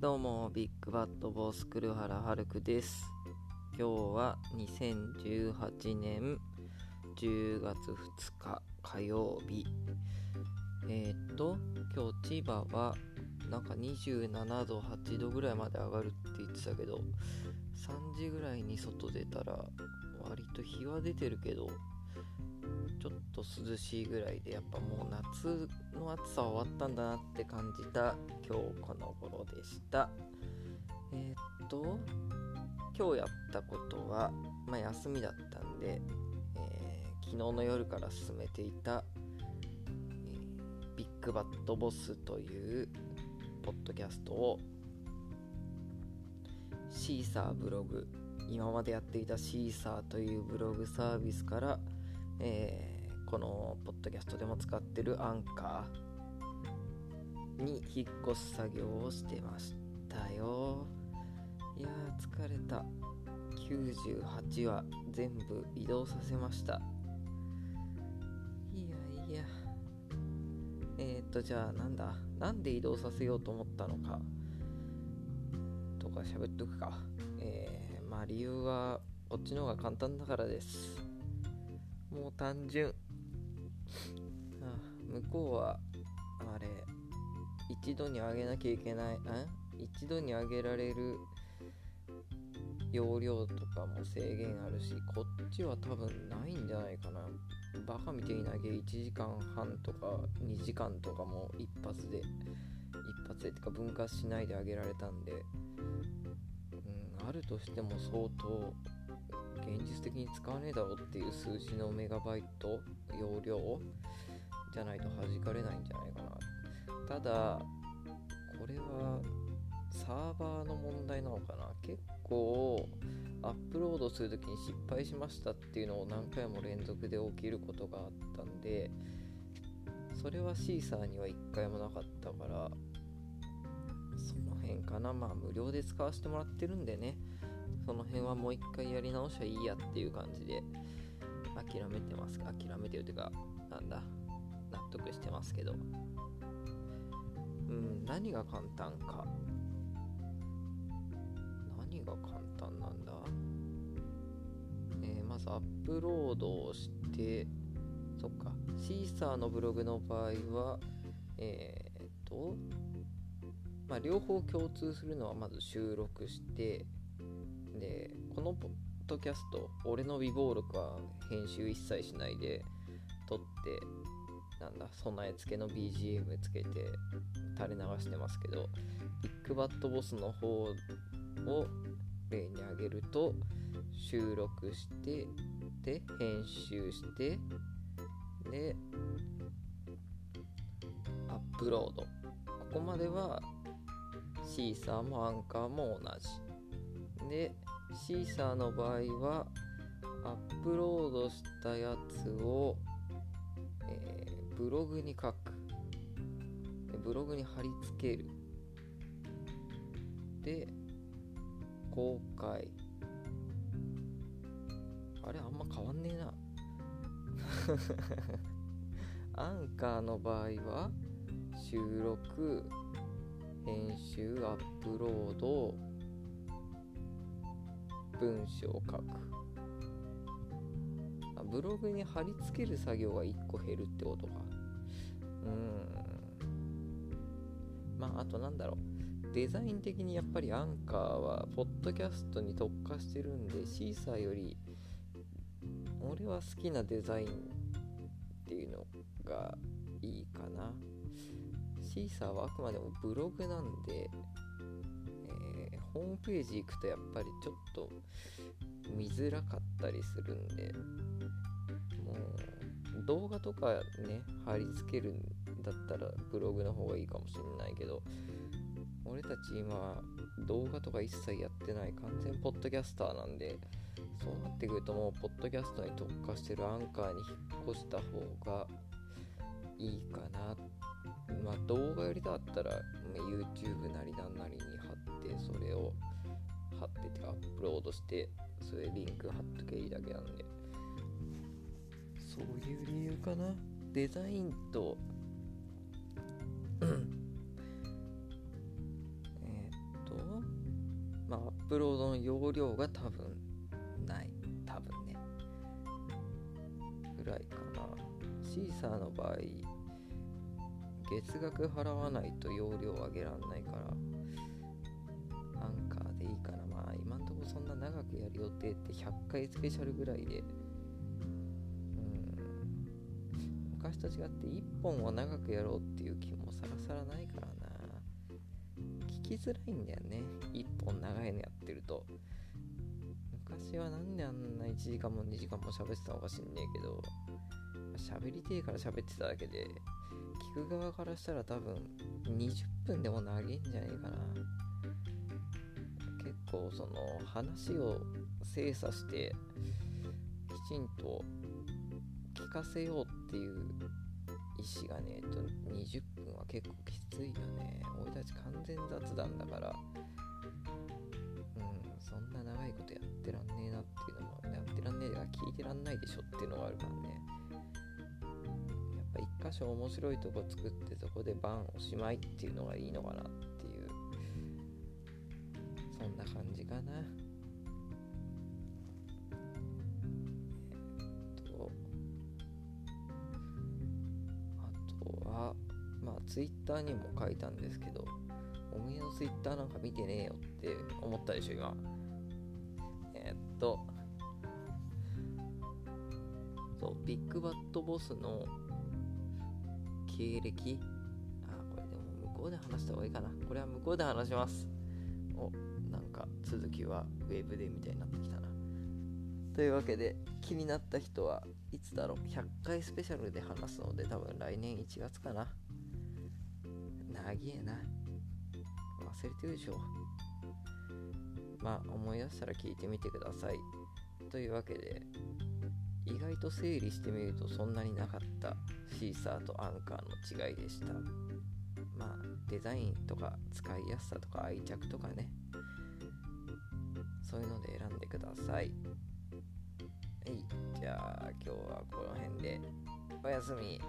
どうも、ビッグバットボス黒原遥くです。今日は2018年10月2日火曜日。えー、っと、今日千葉はなんか27度、8度ぐらいまで上がるって言ってたけど、3時ぐらいに外出たら割と日は出てるけど、と涼しいぐらいでやっぱもう夏の暑さは終わったんだなって感じた今日この頃でした。えー、っと今日やったことは、まあ、休みだったんで、えー昨日の夜から進めていた、えービッグバットボスというポッドキャストをシーサーブログ今までやっていたシーサーというブログサービスからえーこのポッドキャストでも使ってるアンカーに引っ越す作業をしてましたよ。いやー疲れた。98は全部移動させました。いやいや。えー、っとじゃあなんだ？なんで移動させようと思ったのか？とか喋っとくか。えー、まあ理由はこっちの方が簡単だからです。もう単純。向こうはあれ一度に上げなきゃいけないあ一度に上げられる容量とかも制限あるしこっちは多分ないんじゃないかな。バカみたいに投げ1時間半とか2時間とかも一発で一発でってか分割しないで上げられたんであるとしても相当現実的に使わねえだろうっていう数字のメガバイト容量じゃないと弾かれないんじゃないかな。ただこれはサーバーの問題なのかな。結構アップロードするときに失敗しましたっていうのを何回も連続で起きることがあったんでそれはシーサーには1回もなかったからその辺かな。まあ無料で使わせてもらってるんでね。その辺はもう一回やり直しゃいいやっていう感じで諦めてます。諦めてるっていうかなんだ。納得してますけど。うん何が簡単か。何が簡単なんだ？えーまずアップロードをしてそっか。シーサーのブログの場合はえーっとまあ両方共通するのはまず収録してでこのポッドキャスト俺の微暴録は編集一切しないで撮ってなんだ備え付けの BGM つけて垂れ流してますけどビッグバットボスの方を例に挙げると収録してで編集してでアップロード。ここまではシーサーもアンカーも同じ。でシーサーの場合はアップロードしたやつを、えーブログに書く。でブログに貼り付ける。で公開。あれあんま変わんねえな。アンカーの場合は収録。編集アップロード。文章を書く。あブログに貼り付ける作業が1個減るってことか。うーん。まああとなんだろう。デザイン的にやっぱりアンカーはポッドキャストに特化してるんでシーサーより俺は好きなデザインっていうのがいいかな。シーサーはあくまでもブログなんで、えーホームページ行くとやっぱりちょっと見づらかったりするんでもう動画とかね貼り付けるんだったらブログの方がいいかもしれないけど俺たち今動画とか一切やってない完全ポッドキャスターなんでそうなってくるともうポッドキャストに特化してるアンカーに引っ越した方がいいか動画やりたかったらまあ YouTube なりなんなりに貼ってそれを貼っててアップロードしてそれリンク貼っとけいいだけなんで。そういう理由かな。デザインとえーっップロードの容量が多分ない。多分ね。ぐらいかな。シーサーの場合月額払わないと容量上げらんないからアンカーでいいかなまあ今んとこそんな長くやる予定って100回スペシャルぐらいで。うん。昔と違って1本を長くやろうっていう気もさらさらないからな。聞きづらいんだよね。1本長いのやってると。昔はなんであんな1時間も2時間も喋ってたのか知んねえけど喋りてえから喋ってただけでく側からしたら多分20分でも長いんじゃねえかな。結構その話を精査してきちんと聞かせようっていう意思がね、えと、20分は結構きついよね。俺たち完全雑談だから。うんそんな長いことやってらんねえなっていうのもやってらんねえが聞いてらんないでしょっていうのがあるからね。一箇所面白いとこ作ってそこでバンおしまいっていうのがいいのかなっていう。そんな感じかな。えっとあとはまあツイッターにも書いたんですけどおめえのツイッターなんか見てねえよって思ったでしょ今。えっとそうビッグバットボスの経歴？あこれでも向こうで話した方がいいかな。これは向こうで話します。おなんか続きはウェブでみたいになってきたな。というわけで気になった人はいつだろう。100回スペシャルで話すので多分来年1月かな。長えな。忘れてるでしょ。まあ思い出したら聞いてみてください。というわけで意外と整理してみるとそんなになかったシーサーとアンカーの違いでした。まあデザインとか使いやすさとか愛着とかね。そういうので選んでください。はいじゃあ今日はこの辺で。おやすみ。